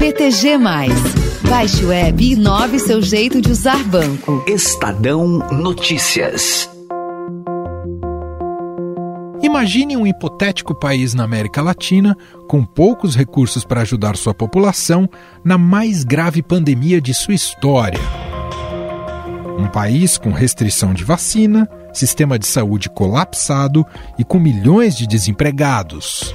BTG. Baixe o web e inove seu jeito de usar banco. Estadão Notícias. Imagine um hipotético país na América Latina com poucos recursos para ajudar sua população na mais grave pandemia de sua história. Um país com restrição de vacina, sistema de saúde colapsado e com milhões de desempregados.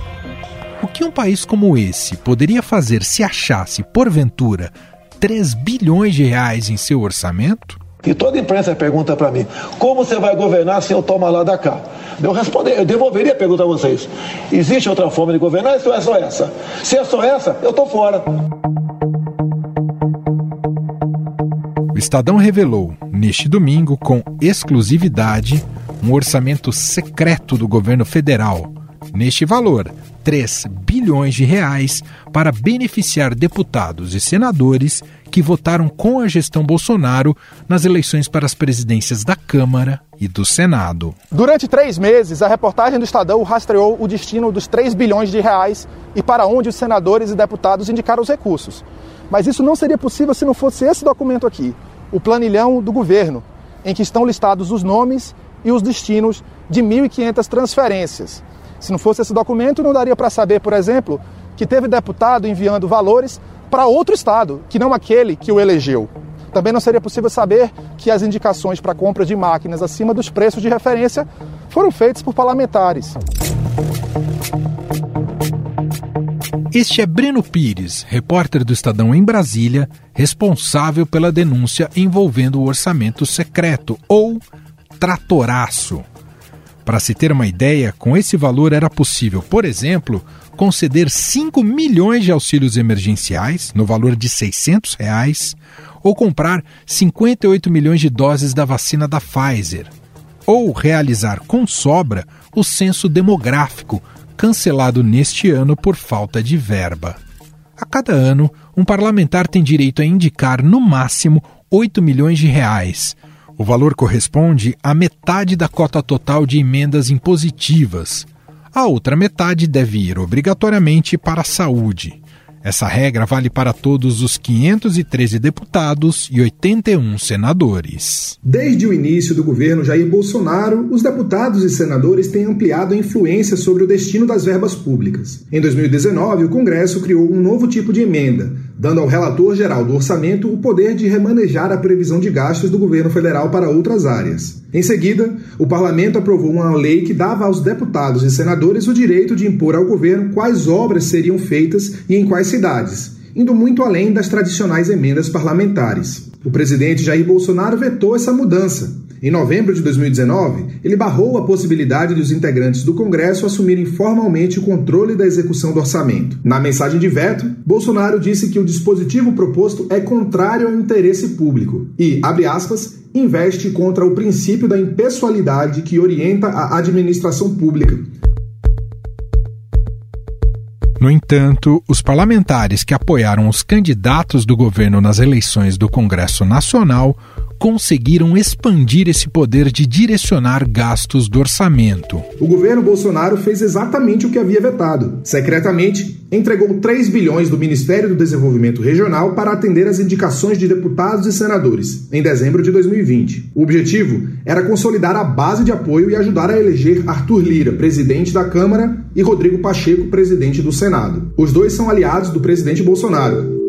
O que um país como esse poderia fazer se achasse, porventura, 3 bilhões de reais em seu orçamento? E toda a imprensa pergunta para mim: como você vai governar se eu tomar lá da cá? Eu, responder, eu devolveria a pergunta a vocês: existe outra forma de governar ou é só essa? Se é só essa, eu estou fora. O Estadão revelou, neste domingo, com exclusividade, um orçamento secreto do governo federal. Neste valor, 3 bilhões de reais para beneficiar deputados e senadores que votaram com a gestão Bolsonaro nas eleições para as presidências da Câmara e do Senado. Durante três meses, a reportagem do Estadão rastreou o destino dos 3 bilhões de reais e para onde os senadores e deputados indicaram os recursos. Mas isso não seria possível se não fosse esse documento aqui, o planilhão do governo, em que estão listados os nomes e os destinos de 1.500 transferências. Se não fosse esse documento, não daria para saber, por exemplo, que teve deputado enviando valores para outro estado, que não aquele que o elegeu. Também não seria possível saber que as indicações para compra de máquinas acima dos preços de referência foram feitas por parlamentares. Este é Breno Pires, repórter do Estadão em Brasília, responsável pela denúncia envolvendo o orçamento secreto, ou tratoraço. Para se ter uma ideia, com esse valor era possível, por exemplo, conceder 5 milhões de auxílios emergenciais, no valor de 600 reais, ou comprar 58 milhões de doses da vacina da Pfizer, ou realizar com sobra o censo demográfico, cancelado neste ano por falta de verba. A cada ano, um parlamentar tem direito a indicar, no máximo, 8 milhões de reais, o valor corresponde à metade da cota total de emendas impositivas. A outra metade deve ir obrigatoriamente para a saúde. Essa regra vale para todos os 513 deputados e 81 senadores. Desde o início do governo Jair Bolsonaro, os deputados e senadores têm ampliado a influência sobre o destino das verbas públicas. Em 2019, o Congresso criou um novo tipo de emenda, dando ao relator geral do orçamento o poder de remanejar a previsão de gastos do governo federal para outras áreas. Em seguida, o parlamento aprovou uma lei que dava aos deputados e senadores o direito de impor ao governo quais obras seriam feitas e em quais indo muito além das tradicionais emendas parlamentares. O presidente Jair Bolsonaro vetou essa mudança, em novembro de 2019, ele barrou a possibilidade dos integrantes do Congresso assumirem formalmente o controle da execução do orçamento. Na mensagem de veto, Bolsonaro disse que o dispositivo proposto é contrário ao interesse público e, abre aspas, investe contra o princípio da impessoalidade que orienta a administração pública. No entanto, os parlamentares que apoiaram os candidatos do governo nas eleições do Congresso Nacional conseguiram expandir esse poder de direcionar gastos do orçamento. O governo Bolsonaro fez exatamente o que havia vetado. Secretamente, entregou 3 bilhões do Ministério do Desenvolvimento Regional para atender às indicações de deputados e senadores, em dezembro de 2020. O objetivo era consolidar a base de apoio e ajudar a eleger Arthur Lira, presidente da Câmara, e Rodrigo Pacheco, presidente do Senado. Os dois são aliados do presidente Bolsonaro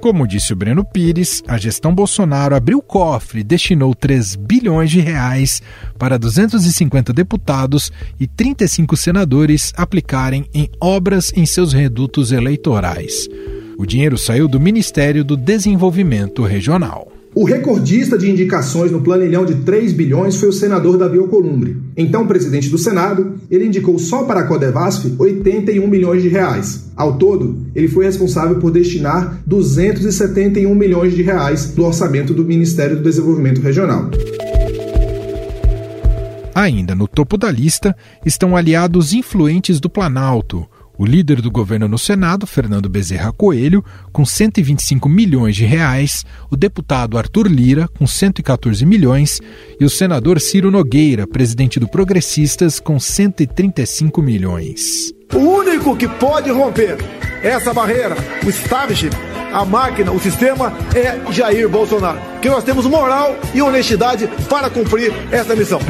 Como disse o Breno Pires, a gestão Bolsonaro abriu o cofre e destinou 3 bilhões de reais para 250 deputados e 35 senadores aplicarem em obras em seus redutos eleitorais. O dinheiro saiu do Ministério do Desenvolvimento Regional. O recordista de indicações no planilhão de 3 bilhões foi o senador Davi Alcolumbre. Então presidente do Senado, ele indicou só para a Codevasf 81 milhões de reais. Ao todo, ele foi responsável por destinar 271 milhões de reais do orçamento do Ministério do Desenvolvimento Regional. Ainda no topo da lista estão aliados influentes do Planalto, O líder do governo no Senado, Fernando Bezerra Coelho, com 125 milhões de reais, o deputado Arthur Lira, com 114 milhões, e o senador Ciro Nogueira, presidente do Progressistas, com 135 milhões. O único que pode romper essa barreira, o establishment, a máquina, o sistema é Jair Bolsonaro. Que nós temos moral e honestidade para cumprir essa missão.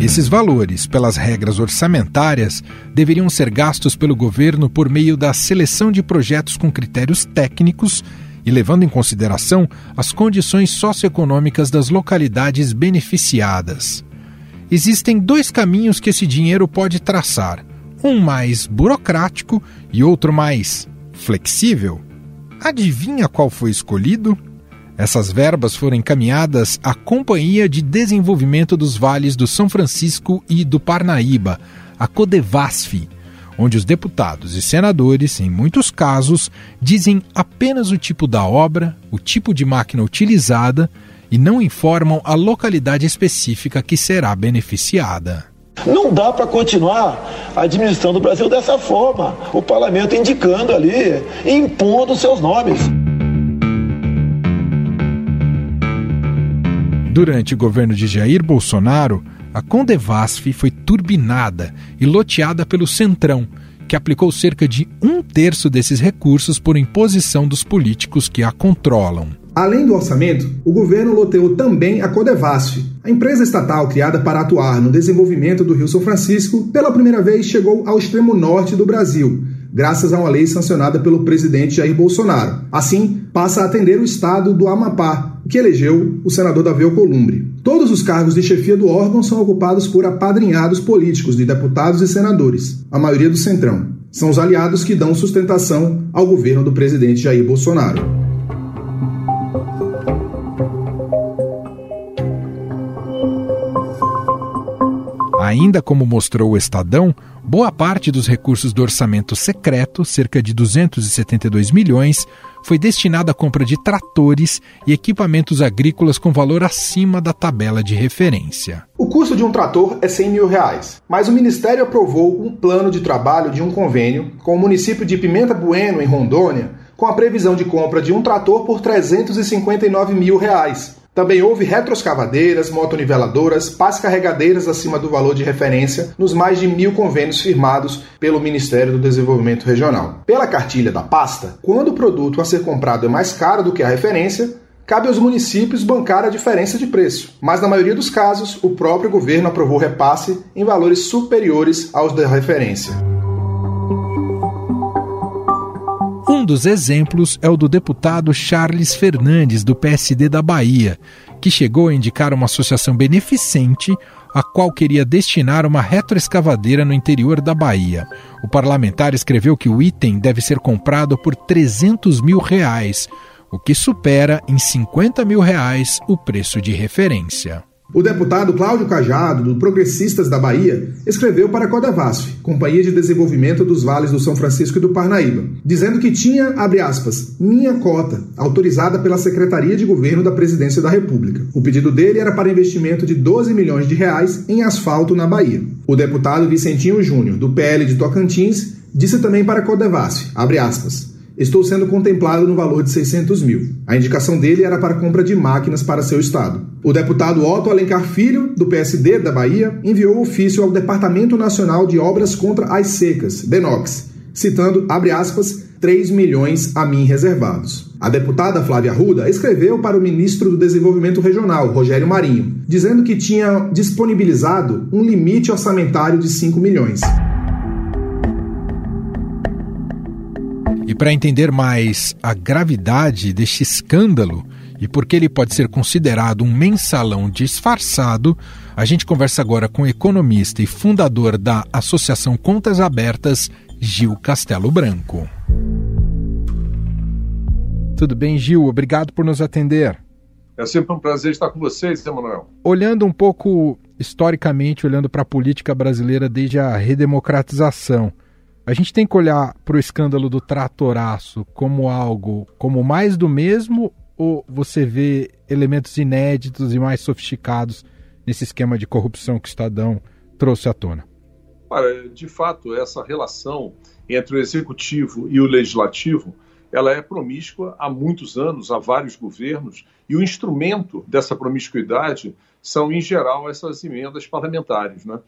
Esses valores, pelas regras orçamentárias, deveriam ser gastos pelo governo por meio da seleção de projetos com critérios técnicos e levando em consideração as condições socioeconômicas das localidades beneficiadas. Existem dois caminhos que esse dinheiro pode traçar: um mais burocrático e outro mais flexível. Adivinha qual foi escolhido? Essas verbas foram encaminhadas à Companhia de Desenvolvimento dos Vales do São Francisco e do Parnaíba, a Codevasf, onde os deputados e senadores, em muitos casos, dizem apenas o tipo da obra, o tipo de máquina utilizada e não informam a localidade específica que será beneficiada. Não dá para continuar administrando o Brasil dessa forma. O parlamento indicando ali, impondo seus nomes. Durante o governo de Jair Bolsonaro, a Condevasf foi turbinada e loteada pelo Centrão, que aplicou cerca de um terço desses recursos por imposição dos políticos que a controlam. Além do orçamento, o governo loteou também a Codevasf, a empresa estatal criada para atuar no desenvolvimento do Rio São Francisco, pela primeira vez chegou ao extremo norte do Brasil, graças a uma lei sancionada pelo presidente Jair Bolsonaro. Assim, passa a atender o estado do Amapá, que elegeu o senador Davi Alcolumbre. Todos os cargos de chefia do órgão são ocupados por apadrinhados políticos de deputados e senadores, a maioria do Centrão. São os aliados que dão sustentação ao governo do presidente Jair Bolsonaro. Ainda como mostrou o Estadão, boa parte dos recursos do orçamento secreto, cerca de 272 milhões, foi destinada à compra de tratores e equipamentos agrícolas com valor acima da tabela de referência. O custo de um trator é 100 mil reais, mas o Ministério aprovou um plano de trabalho de um convênio com o município de Pimenta Bueno, em Rondônia, com a previsão de compra de um trator por 359 mil reais, também houve retroescavadeiras, motoniveladoras, pás carregadeiras acima do valor de referência nos mais de mil convênios firmados pelo Ministério do Desenvolvimento Regional. Pela cartilha da pasta, quando o produto a ser comprado é mais caro do que a referência, cabe aos municípios bancar a diferença de preço. Mas na maioria dos casos, o próprio governo aprovou repasse em valores superiores aos da referência. Dos exemplos é o do deputado Charles Fernandes, do PSD da Bahia, que chegou a indicar uma associação beneficente a qual queria destinar uma retroescavadeira no interior da Bahia. O parlamentar escreveu que o item deve ser comprado por 300 mil reais, o que supera em 50 mil reais o preço de referência. O deputado Cláudio Cajado, do Progressistas da Bahia, escreveu para a Codevasf, Companhia de Desenvolvimento dos Vales do São Francisco e do Parnaíba, dizendo que tinha, abre aspas, minha cota, autorizada pela Secretaria de Governo da Presidência da República. O pedido dele era para investimento de 12 milhões de reais em asfalto na Bahia. O deputado Vicentinho Júnior, do PL de Tocantins, disse também para a Codevasf, abre aspas, Estou sendo contemplado no valor de 600 mil. A indicação dele era para compra de máquinas para seu estado. O deputado Otto Alencar Filho, do PSD da Bahia, enviou ofício ao Departamento Nacional de Obras contra as Secas, DENOX, citando, abre aspas, 3 milhões a mim reservados. A deputada Flávia Ruda escreveu para o ministro do Desenvolvimento Regional, Rogério Marinho, dizendo que tinha disponibilizado um limite orçamentário de 5 milhões. E para entender mais a gravidade deste escândalo e por que ele pode ser considerado um mensalão disfarçado, a gente conversa agora com o economista e fundador da Associação Contas Abertas, Gil Castelo Branco. Tudo bem, Gil? Obrigado por nos atender. É sempre um prazer estar com vocês, Emanuel. Olhando um pouco historicamente, olhando para a política brasileira desde a redemocratização, a gente tem que olhar para o escândalo do tratoraço como algo como mais do mesmo ou você vê elementos inéditos e mais sofisticados nesse esquema de corrupção que o Estadão trouxe à tona? Olha, de fato, essa relação entre o executivo e o legislativo, ela é promíscua há muitos anos, há vários governos, e o instrumento dessa promiscuidade são, em geral, essas emendas parlamentares. Né?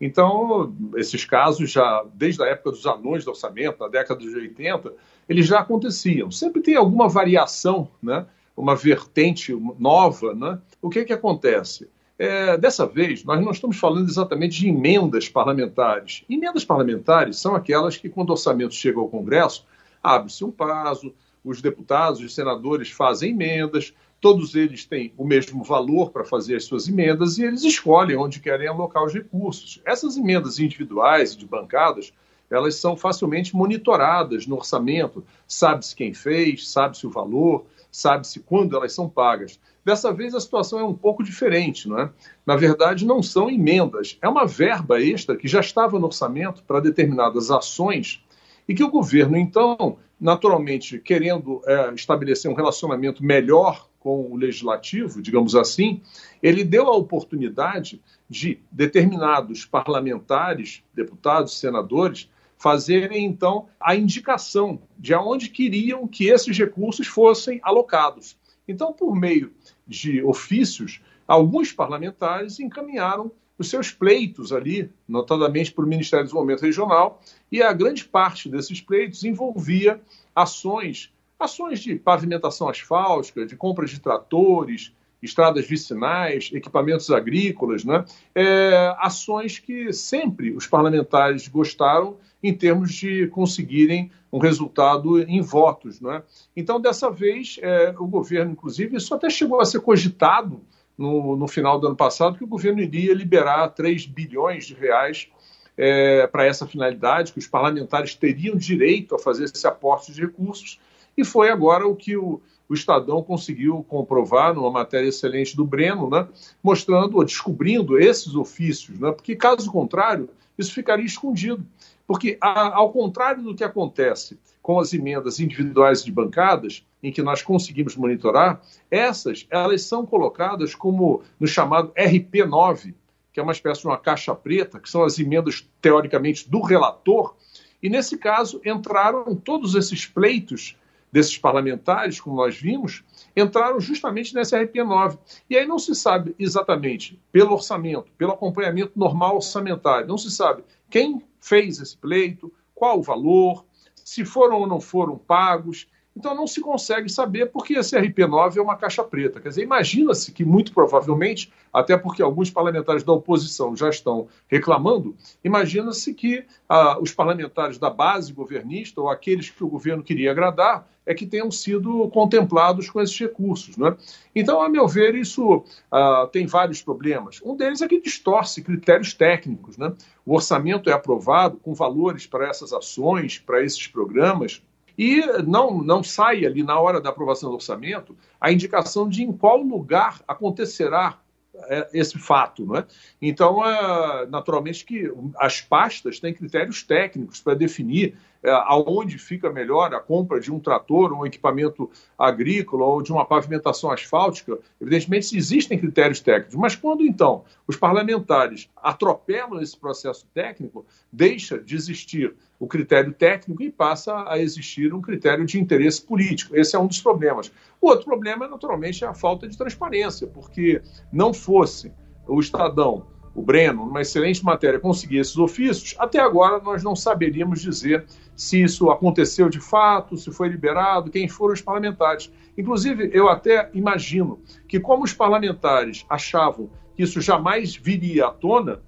Então, esses casos já, desde a época dos anões do orçamento, na década de 80, eles já aconteciam. Sempre tem alguma variação, né? uma vertente nova. Né? O que, que acontece? É, dessa vez, nós não estamos falando exatamente de emendas parlamentares. Emendas parlamentares são aquelas que, quando o orçamento chega ao Congresso, abre-se um prazo, os deputados e senadores fazem emendas, todos eles têm o mesmo valor para fazer as suas emendas e eles escolhem onde querem alocar os recursos. Essas emendas individuais e de bancadas, elas são facilmente monitoradas no orçamento, sabe-se quem fez, sabe-se o valor, sabe-se quando elas são pagas. Dessa vez a situação é um pouco diferente, não é? Na verdade, não são emendas, é uma verba extra que já estava no orçamento para determinadas ações e que o governo, então, naturalmente, querendo é, estabelecer um relacionamento melhor com o legislativo, digamos assim, ele deu a oportunidade de determinados parlamentares, deputados, senadores, fazerem então a indicação de aonde queriam que esses recursos fossem alocados. Então, por meio de ofícios, alguns parlamentares encaminharam os seus pleitos ali, notadamente para o Ministério do Desenvolvimento Regional, e a grande parte desses pleitos envolvia ações Ações de pavimentação asfáltica, de compra de tratores, estradas vicinais, equipamentos agrícolas, né? É, ações que sempre os parlamentares gostaram em termos de conseguirem um resultado em votos. Né? Então, dessa vez, é, o governo, inclusive, isso até chegou a ser cogitado no, no, final do ano passado, que o governo iria liberar 3 bilhões de reais é, para essa finalidade, que os parlamentares teriam direito a fazer esse aporte de recursos e foi agora o que o, o Estadão conseguiu comprovar numa matéria excelente do Breno, né, mostrando ou descobrindo esses ofícios, né, porque caso contrário, isso ficaria escondido. Porque, a, ao contrário do que acontece com as emendas individuais de bancadas, em que nós conseguimos monitorar, essas elas são colocadas como no chamado RP9, que é uma espécie de uma caixa preta, que são as emendas teoricamente do relator, e nesse caso entraram todos esses pleitos desses parlamentares, como nós vimos, entraram justamente nessa RP9. E aí não se sabe exatamente, pelo orçamento, pelo acompanhamento normal orçamentário, não se sabe quem fez esse pleito, qual o valor, se foram ou não foram pagos. Então não se consegue saber porque esse RP9 é uma caixa preta. Quer dizer, imagina-se que muito provavelmente, até porque alguns parlamentares da oposição já estão reclamando, imagina-se que ah, os parlamentares da base governista ou aqueles que o governo queria agradar é que tenham sido contemplados com esses recursos. Né? Então, a meu ver, isso ah, tem vários problemas. Um deles é que distorce critérios técnicos. Né? O orçamento é aprovado com valores para essas ações, para esses programas, e não, não sai ali na hora da aprovação do orçamento a indicação de em qual lugar acontecerá é, esse fato. Não é? Então, é, naturalmente que as pastas têm critérios técnicos para definir aonde fica melhor a compra de um trator, um equipamento agrícola ou de uma pavimentação asfáltica. Evidentemente, existem critérios técnicos, mas quando então os parlamentares atropelam esse processo técnico, deixa de existir o critério técnico e passa a existir um critério de interesse político. Esse é um dos problemas. O outro problema, naturalmente, é a falta de transparência, porque não fosse o Estadão, o Breno, numa excelente matéria, conseguir esses ofícios, até agora nós não saberíamos dizer se isso aconteceu de fato, se foi liberado, quem foram os parlamentares. Inclusive, eu até imagino que, como os parlamentares achavam que isso jamais viria à tona,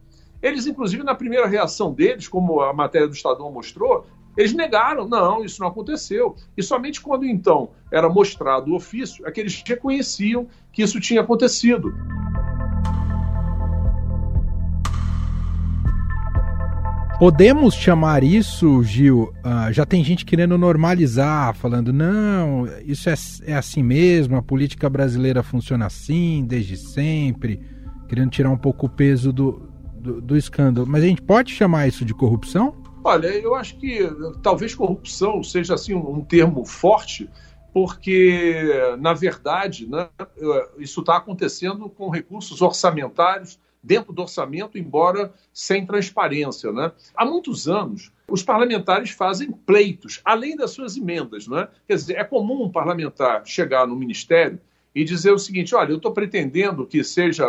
eles, inclusive, na primeira reação deles, como a matéria do Estadão mostrou, eles negaram, não, isso não aconteceu. E somente quando então era mostrado o ofício é que eles reconheciam que isso tinha acontecido. Podemos chamar isso, Gil? Uh, já tem gente querendo normalizar, falando, não, isso é, é assim mesmo, a política brasileira funciona assim desde sempre, querendo tirar um pouco o peso do, do, do escândalo. Mas a gente pode chamar isso de corrupção? Olha, eu acho que talvez corrupção seja assim um termo forte, porque, na verdade, né, isso está acontecendo com recursos orçamentários dentro do orçamento, embora sem transparência. Né? Há muitos anos, os parlamentares fazem pleitos, além das suas emendas. Né? Quer dizer, é comum um parlamentar chegar no ministério e dizer o seguinte: olha, eu estou pretendendo que seja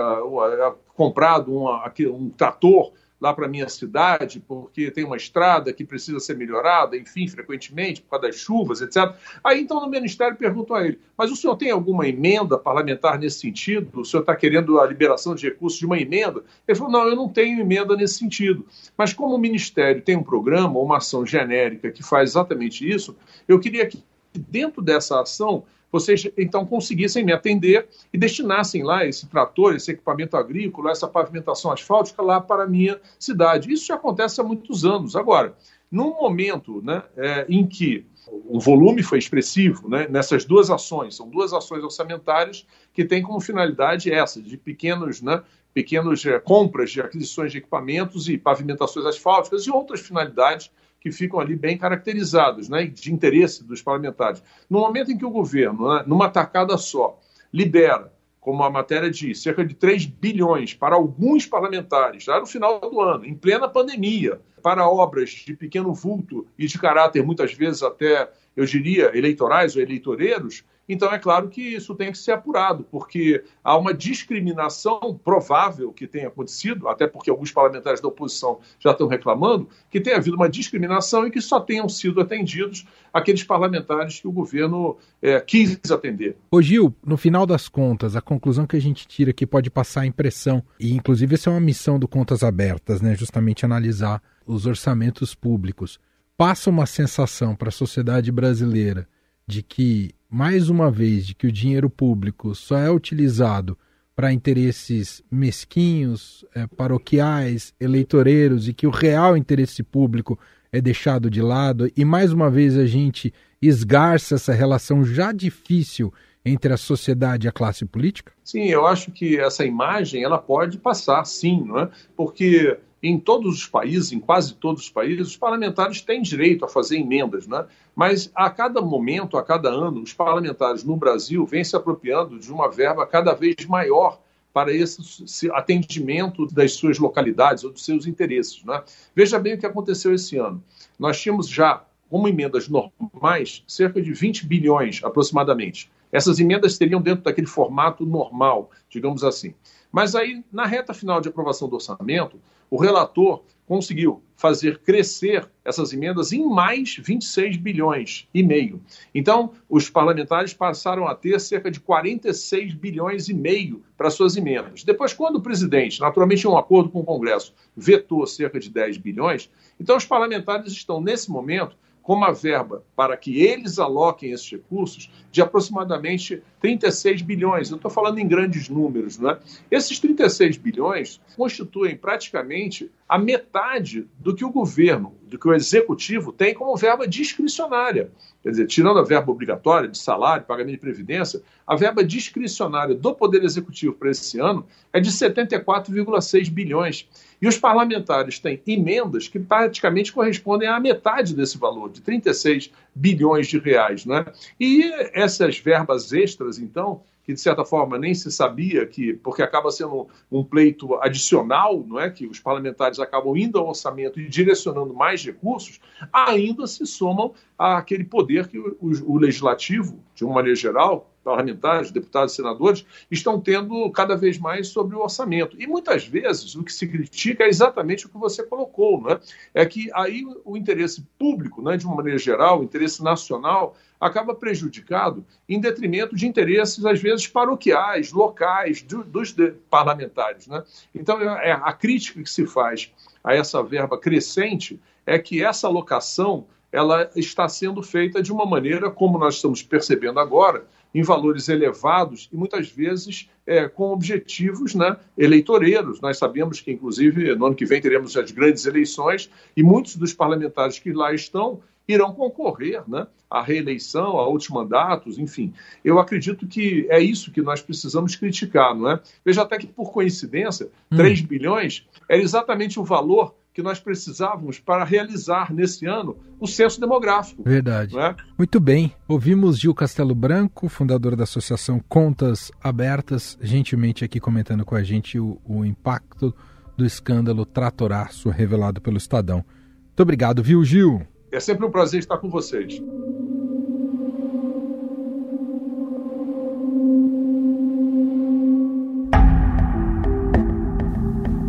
comprado uma, um trator lá para minha cidade, porque tem uma estrada que precisa ser melhorada, enfim, frequentemente, por causa das chuvas, etc. Aí então no Ministério perguntam a ele: mas o senhor tem alguma emenda parlamentar nesse sentido? O senhor está querendo a liberação de recursos de uma emenda? Ele falou: não, eu não tenho emenda nesse sentido. Mas como o Ministério tem um programa, uma ação genérica que faz exatamente isso, eu queria que dentro dessa ação vocês então conseguissem me atender e destinassem lá esse trator, esse equipamento agrícola, essa pavimentação asfáltica lá para a minha cidade. Isso já acontece há muitos anos. Agora, num momento né, é, em que o volume foi expressivo né, nessas duas ações, são duas ações orçamentárias que têm como finalidade essa, de pequenos, né, pequenos é, compras de aquisições de equipamentos e pavimentações asfálticas e outras finalidades que ficam ali bem caracterizados, né, de interesse dos parlamentares. No momento em que o governo, né, numa tacada só, libera, como a matéria diz, cerca de 3 bilhões para alguns parlamentares, já no final do ano, em plena pandemia, para obras de pequeno vulto e de caráter muitas vezes até, eu diria, eleitorais ou eleitoreiros, então, é claro que isso tem que ser apurado, porque há uma discriminação provável que tenha acontecido, até porque alguns parlamentares da oposição já estão reclamando, que tenha havido uma discriminação e que só tenham sido atendidos aqueles parlamentares que o governo é, quis atender. Ô Gil, no final das contas, a conclusão que a gente tira aqui pode passar a impressão, e inclusive essa é uma missão do Contas Abertas, né, justamente analisar os orçamentos públicos. Passa uma sensação para a sociedade brasileira de que mais uma vez de que o dinheiro público só é utilizado para interesses mesquinhos, é, paroquiais, eleitoreiros e que o real interesse público é deixado de lado e mais uma vez a gente esgarça essa relação já difícil entre a sociedade e a classe política? Sim, eu acho que essa imagem ela pode passar, sim, não é? Porque em todos os países, em quase todos os países, os parlamentares têm direito a fazer emendas, né? mas a cada momento, a cada ano, os parlamentares no Brasil vêm se apropriando de uma verba cada vez maior para esse atendimento das suas localidades ou dos seus interesses. Né? Veja bem o que aconteceu esse ano. Nós tínhamos já, como emendas normais, cerca de 20 bilhões aproximadamente. Essas emendas seriam dentro daquele formato normal, digamos assim. Mas aí, na reta final de aprovação do orçamento, o relator conseguiu fazer crescer essas emendas em mais 26 bilhões e meio. Então, os parlamentares passaram a ter cerca de 46 bilhões e meio para suas emendas. Depois, quando o presidente, naturalmente em um acordo com o Congresso, vetou cerca de 10 bilhões, então os parlamentares estão nesse momento com uma verba para que eles aloquem esses recursos de aproximadamente 36 bilhões. Eu estou falando em grandes números, não é? Esses 36 bilhões constituem praticamente a metade do que o governo, do que o executivo tem como verba discricionária. Quer dizer, tirando a verba obrigatória de salário, pagamento de previdência, a verba discricionária do Poder Executivo para esse ano é de 74,6 bilhões. E os parlamentares têm emendas que praticamente correspondem à metade desse valor, de 36 bilhões de reais. Né? E essas verbas extras, então, que de certa forma nem se sabia que, porque acaba sendo um pleito adicional, não é, que os parlamentares acabam indo ao orçamento e direcionando mais recursos, ainda se somam àquele poder que o, o, o legislativo, de uma maneira geral, parlamentares, deputados senadores, estão tendo cada vez mais sobre o orçamento. E muitas vezes o que se critica é exatamente o que você colocou, não é? É que aí o interesse público, né, de uma maneira geral, o interesse nacional, acaba prejudicado em detrimento de interesses, às vezes, paroquiais, locais, do, dos parlamentares. Né? Então, é, a crítica que se faz a essa verba crescente é que essa alocação ela está sendo feita de uma maneira, como nós estamos percebendo agora, em valores elevados e muitas vezes é, com objetivos né, eleitoreiros. Nós sabemos que, inclusive, no ano que vem teremos as grandes eleições e muitos dos parlamentares que lá estão irão concorrer né, à reeleição, a outros mandatos, enfim. Eu acredito que é isso que nós precisamos criticar, não é? Veja até que, por coincidência, hum. 3 bilhões era exatamente o valor que nós precisávamos para realizar nesse ano o censo demográfico. Verdade. É? Muito bem. Ouvimos Gil Castelo Branco, fundador da Associação Contas Abertas, gentilmente aqui comentando com a gente o, o impacto do escândalo Tratoraço revelado pelo Estadão. Muito obrigado, viu, Gil? É sempre um prazer estar com vocês.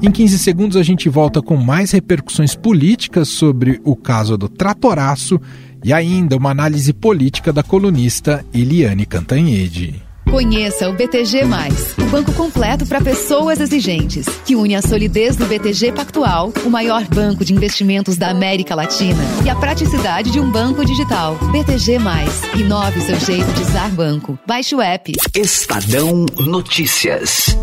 Em 15 segundos a gente volta com mais repercussões políticas sobre o caso do Tratoraço e ainda uma análise política da colunista Eliane Cantanhede. Conheça o BTG, o banco completo para pessoas exigentes, que une a solidez do BTG Pactual, o maior banco de investimentos da América Latina, e a praticidade de um banco digital. BTG, inove seu jeito de usar banco. Baixe o app. Estadão Notícias.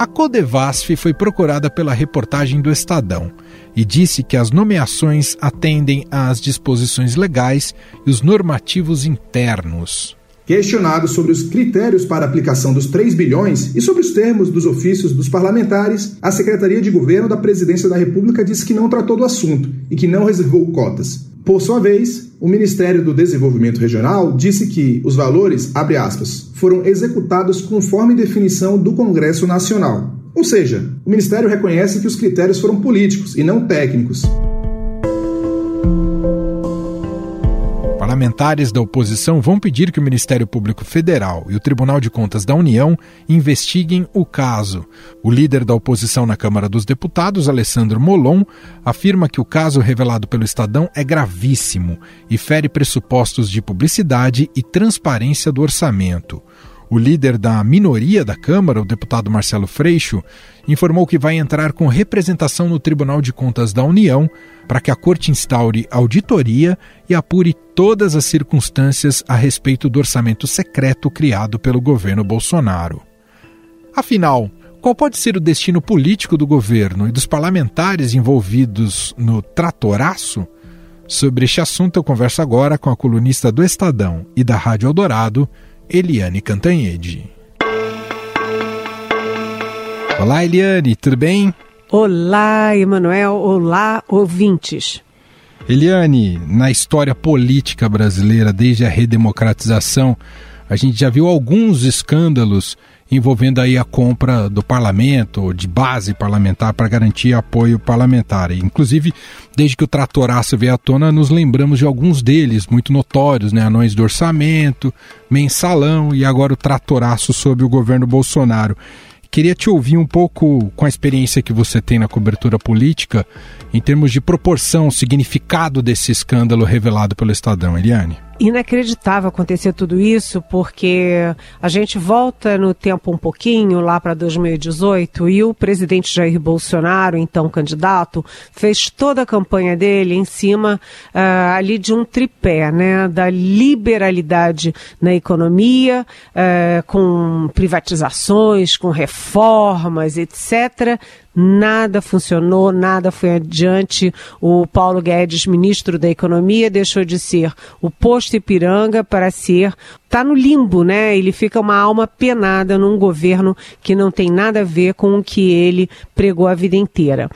A Codevasf foi procurada pela reportagem do Estadão e disse que as nomeações atendem às disposições legais e os normativos internos. Questionado sobre os critérios para aplicação dos 3 bilhões e sobre os termos dos ofícios dos parlamentares, a Secretaria de Governo da Presidência da República disse que não tratou do assunto e que não reservou cotas. Por sua vez, o Ministério do Desenvolvimento Regional disse que os valores, abre aspas, foram executados conforme definição do Congresso Nacional. Ou seja, o Ministério reconhece que os critérios foram políticos e não técnicos. Parlamentares da oposição vão pedir que o Ministério Público Federal e o Tribunal de Contas da União investiguem o caso. O líder da oposição na Câmara dos Deputados, Alessandro Molon, afirma que o caso revelado pelo Estadão é gravíssimo e fere pressupostos de publicidade e transparência do orçamento. O líder da minoria da Câmara, o deputado Marcelo Freixo, informou que vai entrar com representação no Tribunal de Contas da União para que a Corte instaure auditoria e apure todas as circunstâncias a respeito do orçamento secreto criado pelo governo Bolsonaro. Afinal, qual pode ser o destino político do governo e dos parlamentares envolvidos no tratoraço? Sobre este assunto eu converso agora com a colunista do Estadão e da Rádio Eldorado, Eliane Cantanhede. Olá, Eliane, tudo bem? Olá, Emanuel. Olá, ouvintes. Eliane, na história política brasileira, desde a redemocratização, a gente já viu alguns escândalos envolvendo aí a compra do parlamento, de base parlamentar para garantir apoio parlamentar. Inclusive, desde que o tratoraço veio à tona, nos lembramos de alguns deles, muito notórios, né? Anões do orçamento, mensalão e agora o tratoraço sob o governo Bolsonaro. Queria te ouvir um pouco com a experiência que você tem na cobertura política, em termos de proporção, significado desse escândalo revelado pelo Estadão, Eliane inacreditável acontecer tudo isso, porque a gente volta no tempo um pouquinho, lá para 2018, e o presidente Jair Bolsonaro, então candidato, fez toda a campanha dele em cima uh, ali de um tripé, né, da liberalidade na economia, uh, com privatizações, com reformas, etc nada funcionou, nada foi adiante. O Paulo Guedes, ministro da Economia, deixou de ser o posto Ipiranga para ser está no limbo, né? Ele fica uma alma penada num governo que não tem nada a ver com o que ele pregou a vida inteira.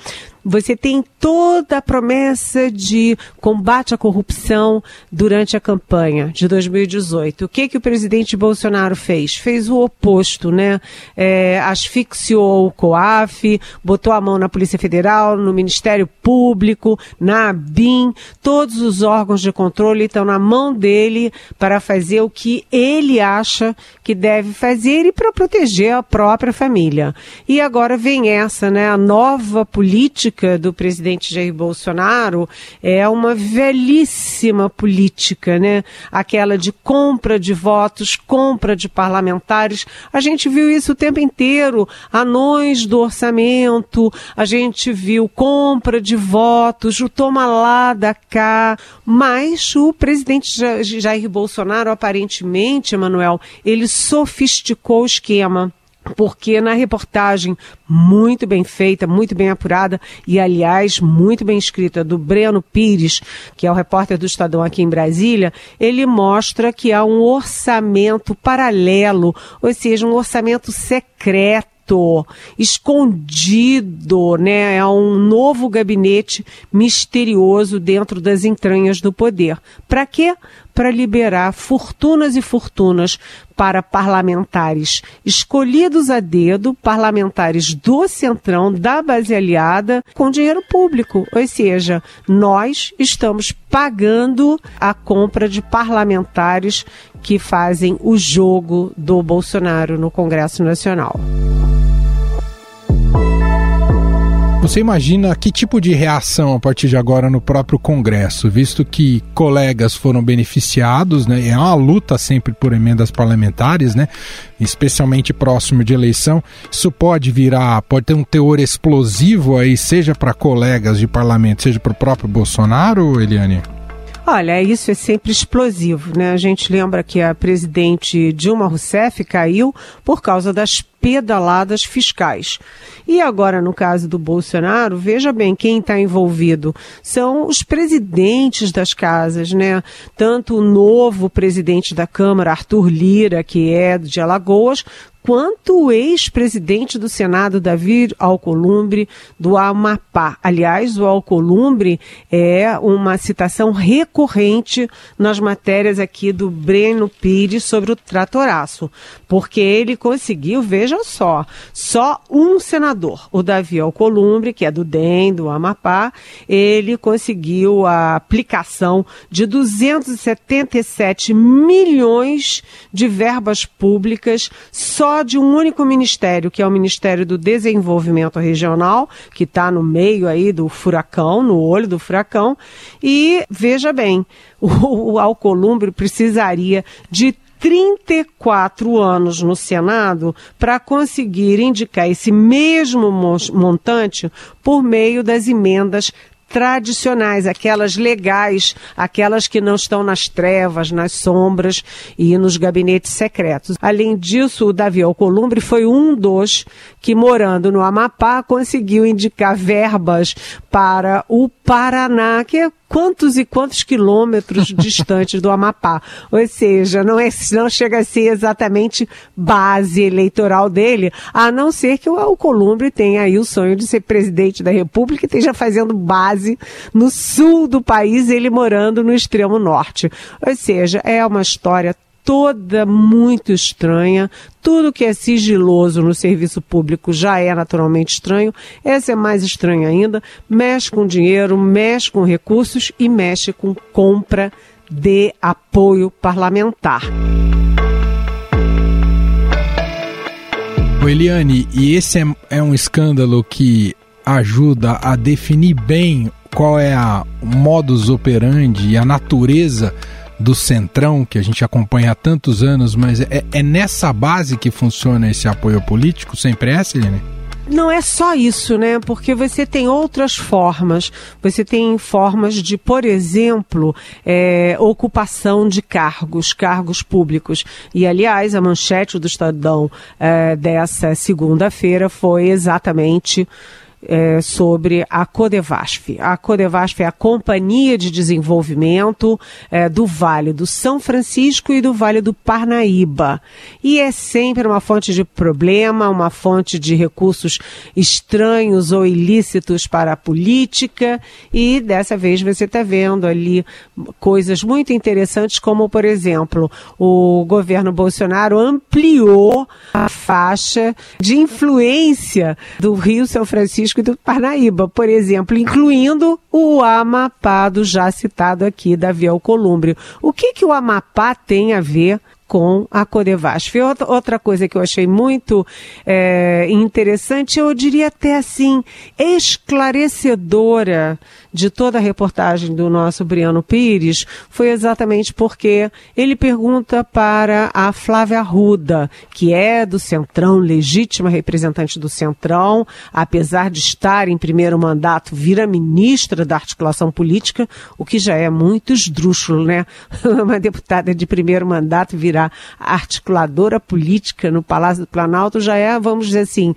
Você tem toda a promessa de combate à corrupção durante a campanha de 2018. O que que o presidente Bolsonaro fez? Fez o oposto, né? É, asfixiou o COAF, botou a mão na Polícia Federal, no Ministério Público, na BIM. Todos os órgãos de controle estão na mão dele para fazer o que ele acha que deve fazer e para proteger a própria família. E agora vem essa, né? A nova política do presidente Jair Bolsonaro é uma velhíssima política, né? Aquela de compra de votos, compra de parlamentares. A gente viu isso o tempo inteiro. Anões do orçamento, a gente viu compra de votos, o toma lá da cá. Mas o presidente Jair Bolsonaro, aparentemente, Emanuel, ele sofisticou o esquema porque na reportagem muito bem feita, muito bem apurada e, aliás, muito bem escrita do Breno Pires, que é o repórter do Estadão aqui em Brasília, ele mostra que há um orçamento paralelo, ou seja, um orçamento secreto escondido, né? É um novo gabinete misterioso dentro das entranhas do poder. Para quê? Para liberar fortunas e fortunas para parlamentares escolhidos a dedo, parlamentares do Centrão, da base aliada, com dinheiro público. Ou seja, nós estamos pagando a compra de parlamentares que fazem o jogo do Bolsonaro no Congresso Nacional. Você imagina que tipo de reação a partir de agora no próprio Congresso, visto que colegas foram beneficiados, né? É uma luta sempre por emendas parlamentares, né? Especialmente próximo de eleição. Isso pode virar, pode ter um teor explosivo aí, seja para colegas de parlamento, seja para o próprio Bolsonaro, Eliane? Olha, isso é sempre explosivo, né? A gente lembra que a presidente Dilma Rousseff caiu por causa das pedaladas fiscais. E agora, no caso do Bolsonaro, veja bem, quem está envolvido são os presidentes das casas, né? Tanto o novo presidente da Câmara, Arthur Lira, que é de Alagoas, quanto o ex-presidente do Senado, Davi Alcolumbre, do Amapá. Aliás, o Alcolumbre é uma citação recorrente nas matérias aqui do Breno Pires sobre o tratoraço, porque ele conseguiu, veja só, só um senador, o Davi Alcolumbre, que é do DEM, do Amapá, ele conseguiu a aplicação de 277 milhões de verbas públicas só de um único ministério, que é o Ministério do Desenvolvimento Regional, que está no meio aí do furacão, no olho do furacão. E veja bem, o, o Alcolumbre precisaria de 34 anos no Senado para conseguir indicar esse mesmo montante por meio das emendas tradicionais, aquelas legais, aquelas que não estão nas trevas, nas sombras e nos gabinetes secretos. Além disso, o Davi Alcolumbre foi um dos que, morando no Amapá, conseguiu indicar verbas para o Paraná, que é quantos e quantos quilômetros distantes do Amapá. Ou seja, não, é, não chega a ser exatamente base eleitoral dele, a não ser que o Alcolumbre tenha aí o sonho de ser presidente da República e esteja fazendo base no sul do país, ele morando no extremo norte. Ou seja, é uma história toda muito estranha. Tudo que é sigiloso no serviço público já é naturalmente estranho. Essa é mais estranha ainda. Mexe com dinheiro, mexe com recursos e mexe com compra de apoio parlamentar. Eliane, e esse é, é um escândalo que ajuda a definir bem qual é a modus operandi a natureza do Centrão, que a gente acompanha há tantos anos, mas é, é nessa base que funciona esse apoio político? Sempre é, Celine? Não é só isso, né? Porque você tem outras formas. Você tem formas de, por exemplo, é, ocupação de cargos, cargos públicos. E, aliás, a manchete do Estadão é, dessa segunda-feira foi exatamente é, sobre a Codevasf. A Codevasf é a Companhia de Desenvolvimento é, do Vale do São Francisco e do Vale do Parnaíba. E é sempre uma fonte de problema, uma fonte de recursos estranhos ou ilícitos para a política. E dessa vez você está vendo ali coisas muito interessantes, como, por exemplo, o governo Bolsonaro ampliou a faixa de influência do Rio São Francisco do Parnaíba, por exemplo, incluindo o Amapá do já citado aqui, Davi Alcolumbre. O que, que o Amapá tem a ver com a Codevasf. Outra coisa que eu achei muito é, interessante, eu diria até assim, esclarecedora de toda a reportagem do nosso Briano Pires, foi exatamente porque ele pergunta para a Flávia Arruda, que é do Centrão, legítima representante do Centrão, apesar de estar em primeiro mandato, vira ministra da articulação política, o que já é muito esdrúxulo, né? Uma deputada de primeiro mandato vira virar articuladora política no Palácio do Planalto já é, vamos dizer assim,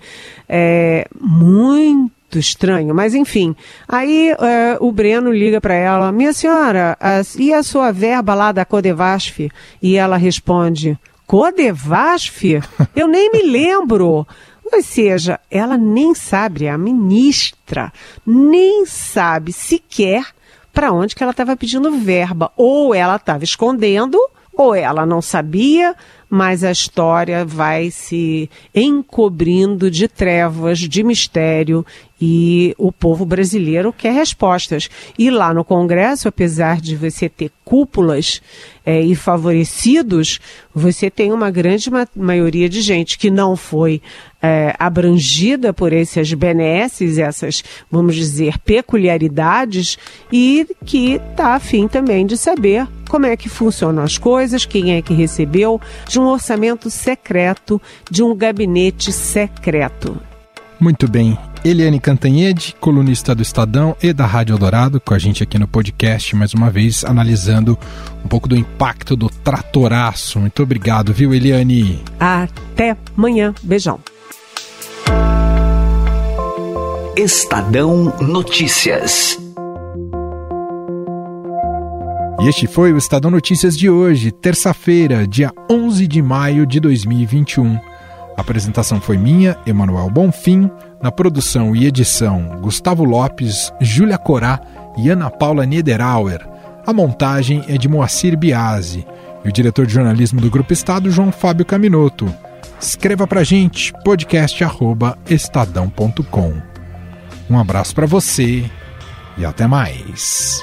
é, muito estranho, mas enfim. Aí é, o Breno liga para ela, minha senhora, e a sua verba lá da Codevasf? E ela responde, Codevasf? Eu nem me lembro. Ou seja, ela nem sabe, a ministra nem sabe sequer para onde que ela estava pedindo verba. Ou ela estava escondendo, ou ela não sabia, mas a história vai se encobrindo de trevas, de mistério e o povo brasileiro quer respostas. E lá no Congresso, apesar de você ter cúpulas é, e favorecidos, você tem uma grande ma maioria de gente que não foi é, abrangida por essas benesses, essas, vamos dizer, peculiaridades, e que está afim também de saber como é que funcionam as coisas, quem é que recebeu, de um orçamento secreto, de um gabinete secreto. Muito bem. Eliane Cantanhede, colunista do Estadão e da Rádio Eldorado, com a gente aqui no podcast, mais uma vez, analisando um pouco do impacto do tratoraço. Muito obrigado, viu, Eliane? Até amanhã. Beijão. Estadão Notícias. E este foi o Estadão Notícias de hoje, terça-feira, dia 11 de maio de 2021. A apresentação foi minha, Emanuel Bonfim, na produção e edição Gustavo Lopes, Júlia Corá e Ana Paula Niederauer. A montagem é de Moacir Biasi e o diretor de jornalismo do Grupo Estado, João Fábio Caminoto. Escreva pra gente, podcast@estadão.com. Um abraço para você e até mais.